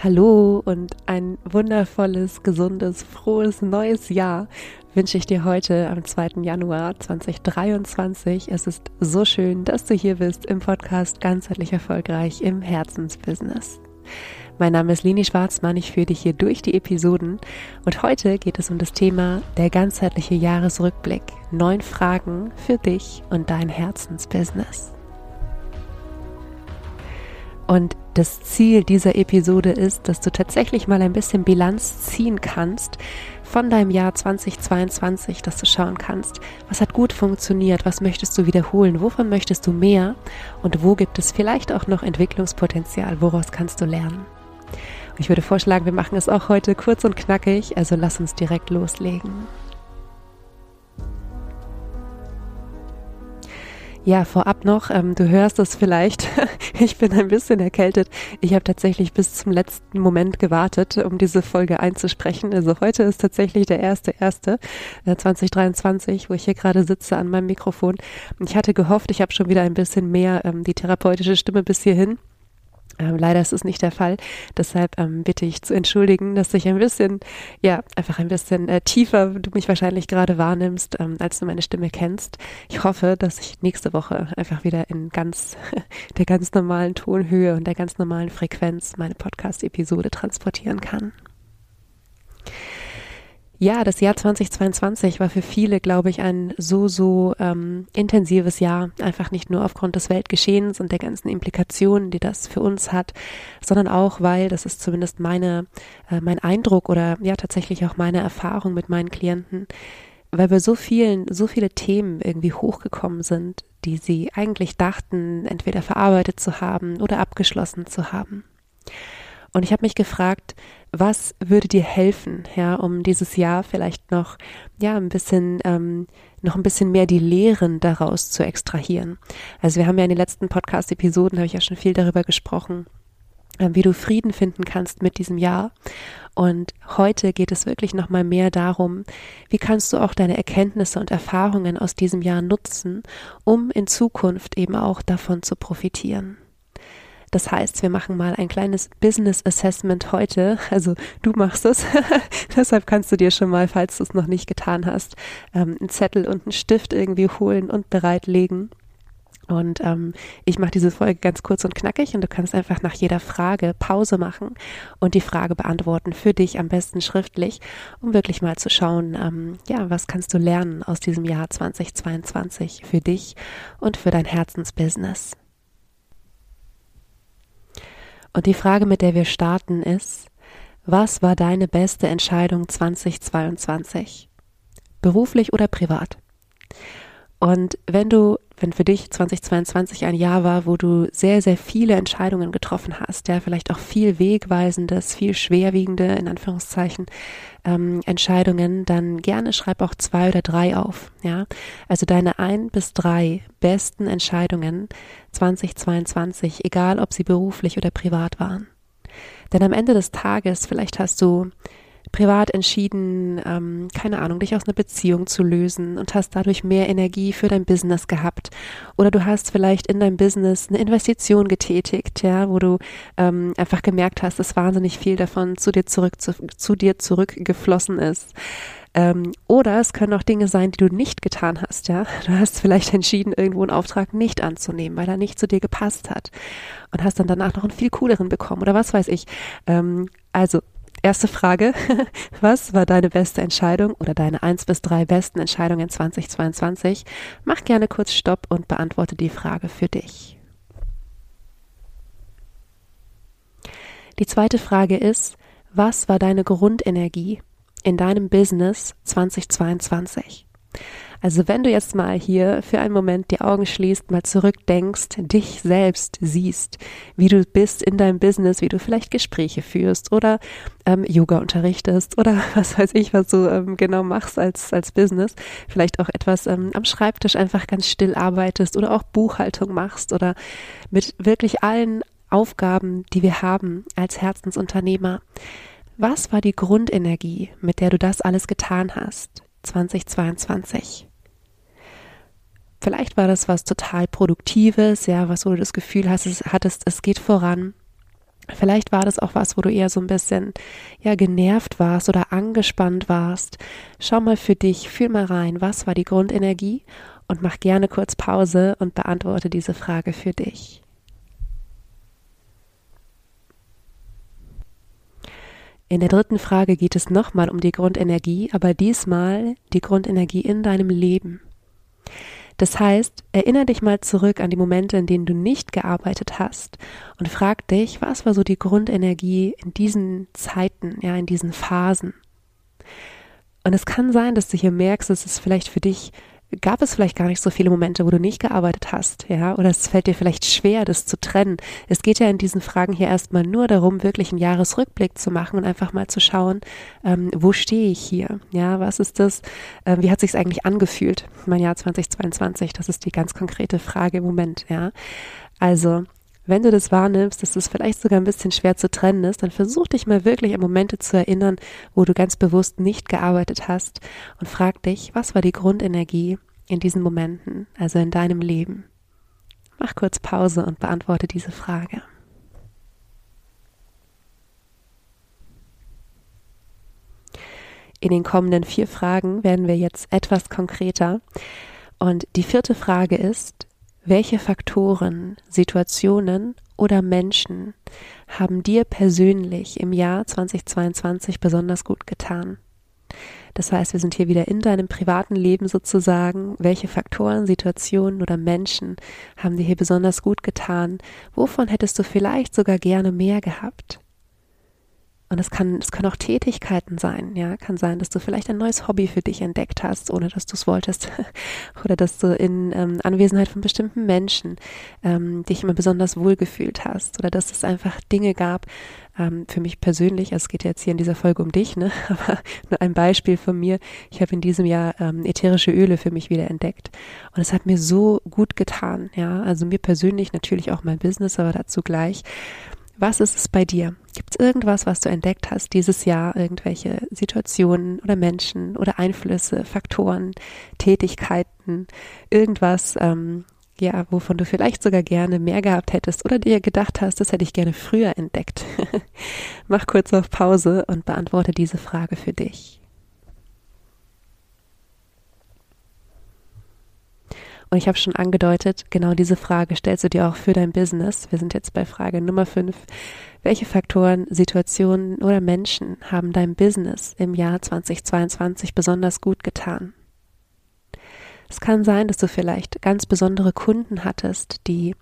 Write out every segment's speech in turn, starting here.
Hallo und ein wundervolles, gesundes, frohes neues Jahr wünsche ich dir heute am 2. Januar 2023. Es ist so schön, dass du hier bist im Podcast Ganzheitlich Erfolgreich im Herzensbusiness. Mein Name ist Lini Schwarzmann, ich führe dich hier durch die Episoden und heute geht es um das Thema der ganzheitliche Jahresrückblick. Neun Fragen für dich und dein Herzensbusiness. Und das Ziel dieser Episode ist, dass du tatsächlich mal ein bisschen Bilanz ziehen kannst von deinem Jahr 2022, dass du schauen kannst, was hat gut funktioniert, was möchtest du wiederholen, wovon möchtest du mehr und wo gibt es vielleicht auch noch Entwicklungspotenzial, woraus kannst du lernen. Ich würde vorschlagen, wir machen es auch heute kurz und knackig, also lass uns direkt loslegen. Ja, vorab noch, ähm, du hörst es vielleicht, ich bin ein bisschen erkältet. Ich habe tatsächlich bis zum letzten Moment gewartet, um diese Folge einzusprechen. Also heute ist tatsächlich der erste erste äh, 2023, wo ich hier gerade sitze an meinem Mikrofon. Ich hatte gehofft, ich habe schon wieder ein bisschen mehr ähm, die therapeutische Stimme bis hierhin. Ähm, leider ist es nicht der Fall. Deshalb ähm, bitte ich zu entschuldigen, dass ich ein bisschen, ja, einfach ein bisschen äh, tiefer du mich wahrscheinlich gerade wahrnimmst, ähm, als du meine Stimme kennst. Ich hoffe, dass ich nächste Woche einfach wieder in ganz, der ganz normalen Tonhöhe und der ganz normalen Frequenz meine Podcast-Episode transportieren kann. Ja, das Jahr 2022 war für viele, glaube ich, ein so, so ähm, intensives Jahr. Einfach nicht nur aufgrund des Weltgeschehens und der ganzen Implikationen, die das für uns hat, sondern auch, weil, das ist zumindest meine, äh, mein Eindruck oder ja tatsächlich auch meine Erfahrung mit meinen Klienten, weil wir so vielen, so viele Themen irgendwie hochgekommen sind, die sie eigentlich dachten, entweder verarbeitet zu haben oder abgeschlossen zu haben. Und ich habe mich gefragt, was würde dir helfen, ja, um dieses Jahr vielleicht noch, ja, ein bisschen, ähm, noch ein bisschen mehr die Lehren daraus zu extrahieren. Also wir haben ja in den letzten Podcast-Episoden, habe ich ja schon viel darüber gesprochen, äh, wie du Frieden finden kannst mit diesem Jahr. Und heute geht es wirklich nochmal mehr darum, wie kannst du auch deine Erkenntnisse und Erfahrungen aus diesem Jahr nutzen, um in Zukunft eben auch davon zu profitieren. Das heißt, wir machen mal ein kleines Business Assessment heute. Also du machst es. Deshalb kannst du dir schon mal, falls du es noch nicht getan hast, ähm, einen Zettel und einen Stift irgendwie holen und bereitlegen. Und ähm, ich mache diese Folge ganz kurz und knackig und du kannst einfach nach jeder Frage Pause machen und die Frage beantworten für dich am besten schriftlich, um wirklich mal zu schauen, ähm, ja, was kannst du lernen aus diesem Jahr 2022 für dich und für dein Herzensbusiness. Und die Frage, mit der wir starten, ist, was war deine beste Entscheidung 2022? Beruflich oder privat? Und wenn du, wenn für dich 2022 ein Jahr war, wo du sehr, sehr viele Entscheidungen getroffen hast, ja, vielleicht auch viel Wegweisendes, viel schwerwiegende, in Anführungszeichen, ähm, Entscheidungen, dann gerne schreib auch zwei oder drei auf, ja. Also deine ein bis drei besten Entscheidungen 2022, egal ob sie beruflich oder privat waren. Denn am Ende des Tages, vielleicht hast du privat entschieden, ähm, keine Ahnung, dich aus einer Beziehung zu lösen und hast dadurch mehr Energie für dein Business gehabt. Oder du hast vielleicht in deinem Business eine Investition getätigt, ja, wo du ähm, einfach gemerkt hast, dass wahnsinnig viel davon zu dir zurück zu, zu dir zurückgeflossen ist. Ähm, oder es können auch Dinge sein, die du nicht getan hast, ja. Du hast vielleicht entschieden, irgendwo einen Auftrag nicht anzunehmen, weil er nicht zu dir gepasst hat und hast dann danach noch einen viel cooleren bekommen oder was weiß ich. Ähm, also Erste Frage. Was war deine beste Entscheidung oder deine eins bis drei besten Entscheidungen 2022? Mach gerne kurz Stopp und beantworte die Frage für dich. Die zweite Frage ist, was war deine Grundenergie in deinem Business 2022? Also wenn du jetzt mal hier für einen Moment die Augen schließt, mal zurückdenkst, dich selbst siehst, wie du bist in deinem Business, wie du vielleicht Gespräche führst oder ähm, Yoga unterrichtest oder was weiß ich, was du ähm, genau machst als, als Business, vielleicht auch etwas ähm, am Schreibtisch einfach ganz still arbeitest oder auch Buchhaltung machst oder mit wirklich allen Aufgaben, die wir haben als Herzensunternehmer. Was war die Grundenergie, mit der du das alles getan hast? 2022. Vielleicht war das was total Produktives, ja, was wo du das Gefühl hast, es, hattest, es geht voran. Vielleicht war das auch was, wo du eher so ein bisschen ja genervt warst oder angespannt warst. Schau mal für dich, fühl mal rein, was war die Grundenergie und mach gerne kurz Pause und beantworte diese Frage für dich. In der dritten Frage geht es nochmal um die Grundenergie, aber diesmal die Grundenergie in deinem Leben. Das heißt, erinnere dich mal zurück an die Momente, in denen du nicht gearbeitet hast und frag dich, was war so die Grundenergie in diesen Zeiten, ja, in diesen Phasen. Und es kann sein, dass du hier merkst, dass es vielleicht für dich gab es vielleicht gar nicht so viele Momente, wo du nicht gearbeitet hast, ja, oder es fällt dir vielleicht schwer, das zu trennen. Es geht ja in diesen Fragen hier erstmal nur darum, wirklich einen Jahresrückblick zu machen und einfach mal zu schauen, ähm, wo stehe ich hier, ja, was ist das, äh, wie hat sich's eigentlich angefühlt, mein Jahr 2022, das ist die ganz konkrete Frage im Moment, ja. Also, wenn du das wahrnimmst, dass das vielleicht sogar ein bisschen schwer zu trennen ist, dann versuch dich mal wirklich an Momente zu erinnern, wo du ganz bewusst nicht gearbeitet hast und frag dich, was war die Grundenergie in diesen Momenten, also in deinem Leben? Mach kurz Pause und beantworte diese Frage. In den kommenden vier Fragen werden wir jetzt etwas konkreter. Und die vierte Frage ist, welche Faktoren, Situationen oder Menschen haben dir persönlich im Jahr 2022 besonders gut getan? Das heißt, wir sind hier wieder in deinem privaten Leben sozusagen. Welche Faktoren, Situationen oder Menschen haben dir hier besonders gut getan? Wovon hättest du vielleicht sogar gerne mehr gehabt? Und es kann, es können auch Tätigkeiten sein, ja. Kann sein, dass du vielleicht ein neues Hobby für dich entdeckt hast, ohne dass du es wolltest. Oder dass du in ähm, Anwesenheit von bestimmten Menschen ähm, dich immer besonders wohlgefühlt hast. Oder dass es einfach Dinge gab, ähm, für mich persönlich, also es geht jetzt hier in dieser Folge um dich, ne? Aber nur ein Beispiel von mir. Ich habe in diesem Jahr ähm, ätherische Öle für mich wieder entdeckt. Und es hat mir so gut getan, ja. Also mir persönlich natürlich auch mein Business, aber dazu gleich. Was ist es bei dir? Gibt es irgendwas, was du entdeckt hast dieses Jahr? Irgendwelche Situationen oder Menschen oder Einflüsse, Faktoren, Tätigkeiten, irgendwas, ähm, ja, wovon du vielleicht sogar gerne mehr gehabt hättest oder dir gedacht hast, das hätte ich gerne früher entdeckt. Mach kurz auf Pause und beantworte diese Frage für dich. Und ich habe schon angedeutet, genau diese Frage stellst du dir auch für dein Business. Wir sind jetzt bei Frage Nummer 5. Welche Faktoren, Situationen oder Menschen haben dein Business im Jahr 2022 besonders gut getan? Es kann sein, dass du vielleicht ganz besondere Kunden hattest, die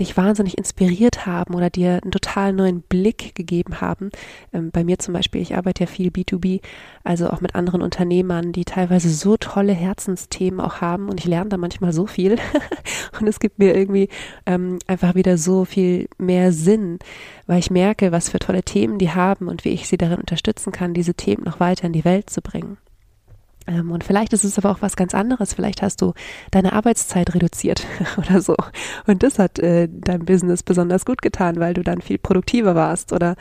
dich wahnsinnig inspiriert haben oder dir einen total neuen Blick gegeben haben. Ähm, bei mir zum Beispiel, ich arbeite ja viel B2B, also auch mit anderen Unternehmern, die teilweise so tolle Herzensthemen auch haben und ich lerne da manchmal so viel und es gibt mir irgendwie ähm, einfach wieder so viel mehr Sinn, weil ich merke, was für tolle Themen die haben und wie ich sie darin unterstützen kann, diese Themen noch weiter in die Welt zu bringen. Ähm, und vielleicht ist es aber auch was ganz anderes. Vielleicht hast du deine Arbeitszeit reduziert oder so. Und das hat äh, deinem Business besonders gut getan, weil du dann viel produktiver warst. Oder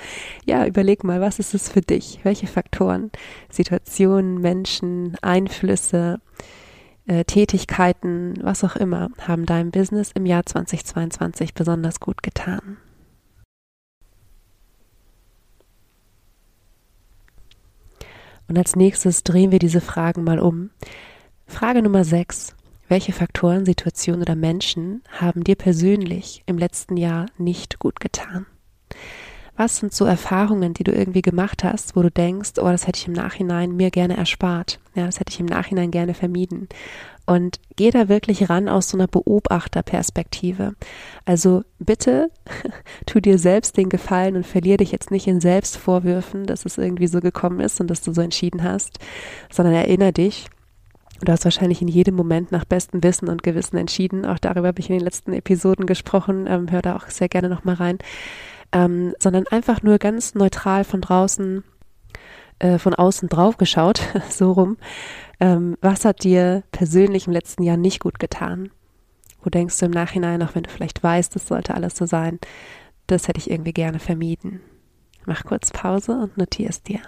ja, überleg mal, was ist es für dich? Welche Faktoren, Situationen, Menschen, Einflüsse, äh, Tätigkeiten, was auch immer, haben deinem Business im Jahr 2022 besonders gut getan? Und als nächstes drehen wir diese Fragen mal um. Frage Nummer 6. Welche Faktoren, Situationen oder Menschen haben dir persönlich im letzten Jahr nicht gut getan? Was sind so Erfahrungen, die du irgendwie gemacht hast, wo du denkst, oh, das hätte ich im Nachhinein mir gerne erspart. Ja, das hätte ich im Nachhinein gerne vermieden. Und geh da wirklich ran aus so einer Beobachterperspektive. Also bitte tu dir selbst den Gefallen und verlier dich jetzt nicht in Selbstvorwürfen, dass es irgendwie so gekommen ist und dass du so entschieden hast, sondern erinnere dich, Du hast wahrscheinlich in jedem Moment nach bestem Wissen und Gewissen entschieden. Auch darüber habe ich in den letzten Episoden gesprochen. Ähm, hör da auch sehr gerne nochmal rein ähm, sondern einfach nur ganz neutral von draußen, äh, von außen drauf geschaut, so rum. Ähm, was hat dir persönlich im letzten Jahr nicht gut getan? Wo denkst du im Nachhinein, auch wenn du vielleicht weißt, das sollte alles so sein, das hätte ich irgendwie gerne vermieden. Mach kurz Pause und notier es dir.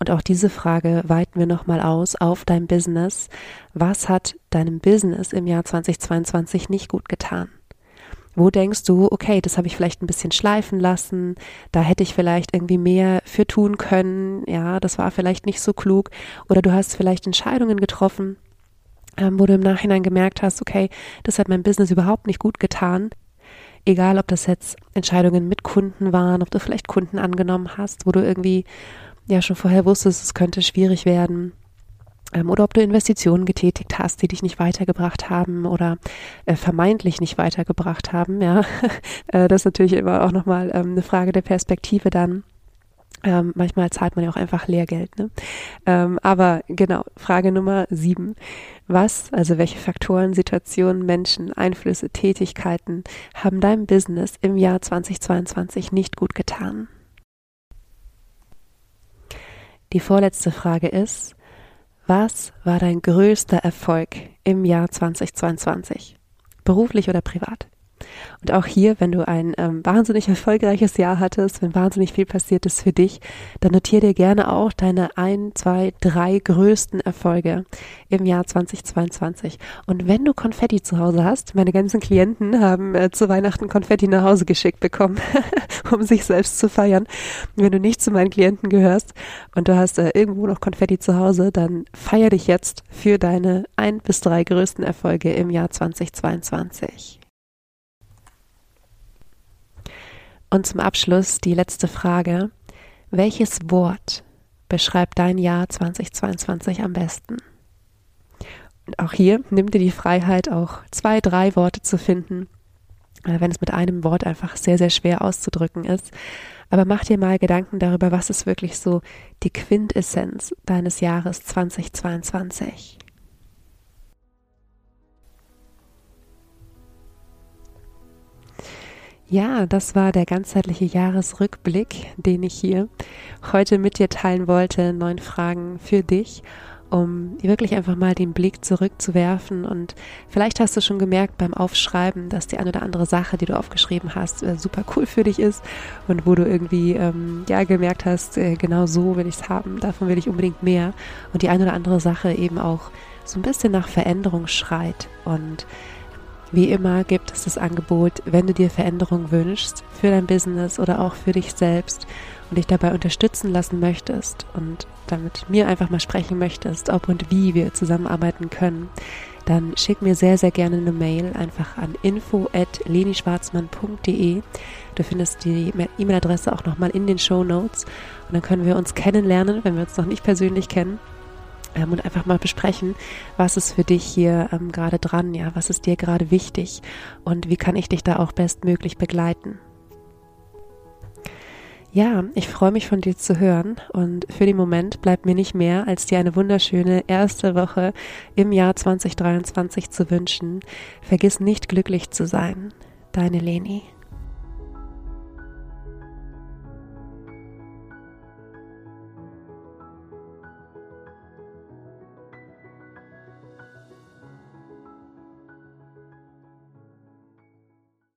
Und auch diese Frage weiten wir nochmal aus auf dein Business. Was hat deinem Business im Jahr 2022 nicht gut getan? Wo denkst du, okay, das habe ich vielleicht ein bisschen schleifen lassen, da hätte ich vielleicht irgendwie mehr für tun können, ja, das war vielleicht nicht so klug. Oder du hast vielleicht Entscheidungen getroffen, ähm, wo du im Nachhinein gemerkt hast, okay, das hat mein Business überhaupt nicht gut getan. Egal, ob das jetzt Entscheidungen mit Kunden waren, ob du vielleicht Kunden angenommen hast, wo du irgendwie ja schon vorher wusstest, es könnte schwierig werden ähm, oder ob du Investitionen getätigt hast, die dich nicht weitergebracht haben oder äh, vermeintlich nicht weitergebracht haben. Ja, äh, das ist natürlich immer auch nochmal ähm, eine Frage der Perspektive dann. Ähm, manchmal zahlt man ja auch einfach Lehrgeld. Ne? Ähm, aber genau, Frage Nummer sieben. Was, also welche Faktoren, Situationen, Menschen, Einflüsse, Tätigkeiten haben deinem Business im Jahr 2022 nicht gut getan? Die vorletzte Frage ist, was war dein größter Erfolg im Jahr 2022? Beruflich oder privat? Und auch hier, wenn du ein ähm, wahnsinnig erfolgreiches Jahr hattest, wenn wahnsinnig viel passiert ist für dich, dann notiere dir gerne auch deine ein, zwei, drei größten Erfolge im Jahr 2022. Und wenn du Konfetti zu Hause hast, meine ganzen Klienten haben äh, zu Weihnachten Konfetti nach Hause geschickt bekommen, um sich selbst zu feiern. Wenn du nicht zu meinen Klienten gehörst und du hast äh, irgendwo noch Konfetti zu Hause, dann feier dich jetzt für deine ein bis drei größten Erfolge im Jahr 2022. Und zum Abschluss die letzte Frage. Welches Wort beschreibt dein Jahr 2022 am besten? Und auch hier nimm dir die Freiheit, auch zwei, drei Worte zu finden, äh, wenn es mit einem Wort einfach sehr, sehr schwer auszudrücken ist. Aber mach dir mal Gedanken darüber, was ist wirklich so die Quintessenz deines Jahres 2022. Ja, das war der ganzheitliche Jahresrückblick, den ich hier heute mit dir teilen wollte. Neun Fragen für dich, um wirklich einfach mal den Blick zurückzuwerfen. Und vielleicht hast du schon gemerkt beim Aufschreiben, dass die eine oder andere Sache, die du aufgeschrieben hast, äh, super cool für dich ist und wo du irgendwie ähm, ja gemerkt hast, äh, genau so will ich es haben, davon will ich unbedingt mehr. Und die eine oder andere Sache eben auch so ein bisschen nach Veränderung schreit und wie immer gibt es das Angebot, wenn du dir Veränderung wünschst für dein Business oder auch für dich selbst und dich dabei unterstützen lassen möchtest und damit mir einfach mal sprechen möchtest, ob und wie wir zusammenarbeiten können, dann schick mir sehr, sehr gerne eine Mail einfach an info.lenischwarzmann.de. Du findest die E-Mail-Adresse auch nochmal in den Show Notes und dann können wir uns kennenlernen, wenn wir uns noch nicht persönlich kennen ähm, und einfach mal besprechen, was ist für dich hier ähm, gerade dran, ja, was ist dir gerade wichtig und wie kann ich dich da auch bestmöglich begleiten. Ja, ich freue mich von dir zu hören und für den Moment bleibt mir nicht mehr, als dir eine wunderschöne erste Woche im Jahr 2023 zu wünschen. Vergiss nicht glücklich zu sein. Deine Leni.